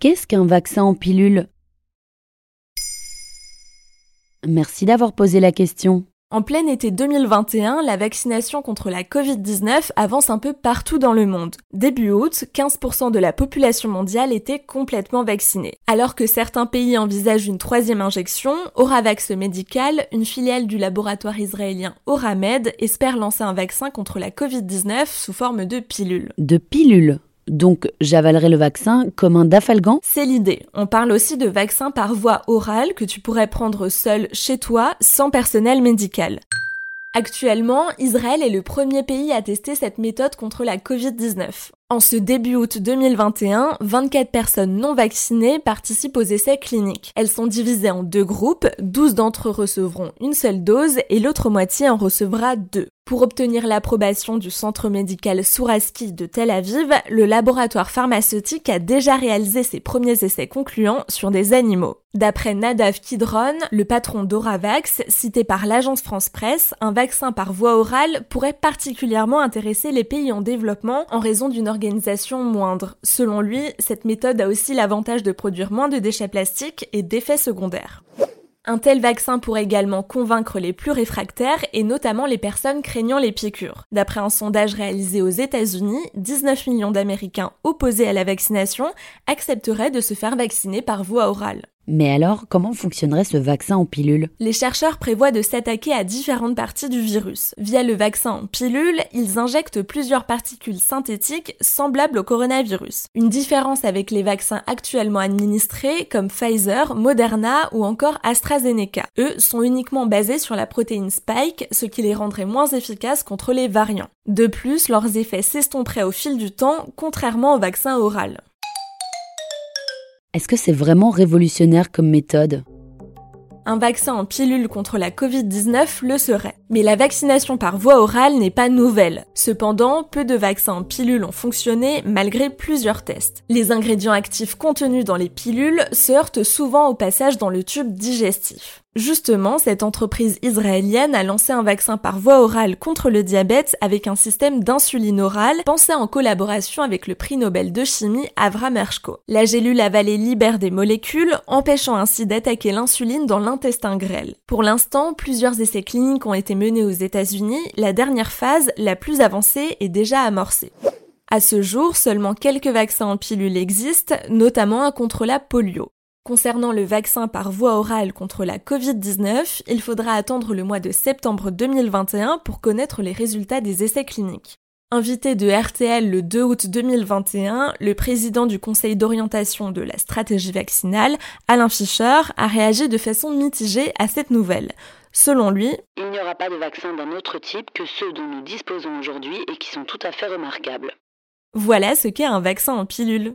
Qu'est-ce qu'un vaccin en pilule? Merci d'avoir posé la question. En plein été 2021, la vaccination contre la Covid-19 avance un peu partout dans le monde. Début août, 15% de la population mondiale était complètement vaccinée. Alors que certains pays envisagent une troisième injection, Oravax Medical, une filiale du laboratoire israélien Oramed, espère lancer un vaccin contre la Covid-19 sous forme de pilule. De pilule? Donc j'avalerai le vaccin comme un dafalgan C'est l'idée. On parle aussi de vaccin par voie orale que tu pourrais prendre seul chez toi sans personnel médical. Actuellement, Israël est le premier pays à tester cette méthode contre la Covid-19. En ce début août 2021, 24 personnes non vaccinées participent aux essais cliniques. Elles sont divisées en deux groupes, 12 d'entre eux recevront une seule dose et l'autre moitié en recevra deux. Pour obtenir l'approbation du centre médical Souraski de Tel Aviv, le laboratoire pharmaceutique a déjà réalisé ses premiers essais concluants sur des animaux. D'après Nadav Kidron, le patron d'Oravax, cité par l'agence France Presse, un vaccin par voie orale pourrait particulièrement intéresser les pays en développement en raison d'une organisation moindre. Selon lui, cette méthode a aussi l'avantage de produire moins de déchets plastiques et d'effets secondaires. Un tel vaccin pourrait également convaincre les plus réfractaires et notamment les personnes craignant les piqûres. D'après un sondage réalisé aux États-Unis, 19 millions d'Américains opposés à la vaccination accepteraient de se faire vacciner par voie orale. Mais alors, comment fonctionnerait ce vaccin en pilule? Les chercheurs prévoient de s'attaquer à différentes parties du virus. Via le vaccin en pilule, ils injectent plusieurs particules synthétiques semblables au coronavirus. Une différence avec les vaccins actuellement administrés comme Pfizer, Moderna ou encore AstraZeneca. Eux sont uniquement basés sur la protéine Spike, ce qui les rendrait moins efficaces contre les variants. De plus, leurs effets s'estomperaient au fil du temps, contrairement au vaccin oral. Est-ce que c'est vraiment révolutionnaire comme méthode? Un vaccin en pilule contre la Covid-19 le serait. Mais la vaccination par voie orale n'est pas nouvelle. Cependant, peu de vaccins en pilule ont fonctionné malgré plusieurs tests. Les ingrédients actifs contenus dans les pilules se heurtent souvent au passage dans le tube digestif. Justement, cette entreprise israélienne a lancé un vaccin par voie orale contre le diabète avec un système d'insuline orale pensé en collaboration avec le prix Nobel de chimie Avram Ershko. La gélule avalée libère des molécules, empêchant ainsi d'attaquer l'insuline dans l'intestin grêle. Pour l'instant, plusieurs essais cliniques ont été menés aux États-Unis, la dernière phase, la plus avancée, est déjà amorcée. À ce jour, seulement quelques vaccins en pilule existent, notamment un contre la polio. Concernant le vaccin par voie orale contre la Covid-19, il faudra attendre le mois de septembre 2021 pour connaître les résultats des essais cliniques. Invité de RTL le 2 août 2021, le président du conseil d'orientation de la stratégie vaccinale, Alain Fischer, a réagi de façon mitigée à cette nouvelle. Selon lui, il n'y aura pas de vaccin d'un autre type que ceux dont nous disposons aujourd'hui et qui sont tout à fait remarquables. Voilà ce qu'est un vaccin en pilule.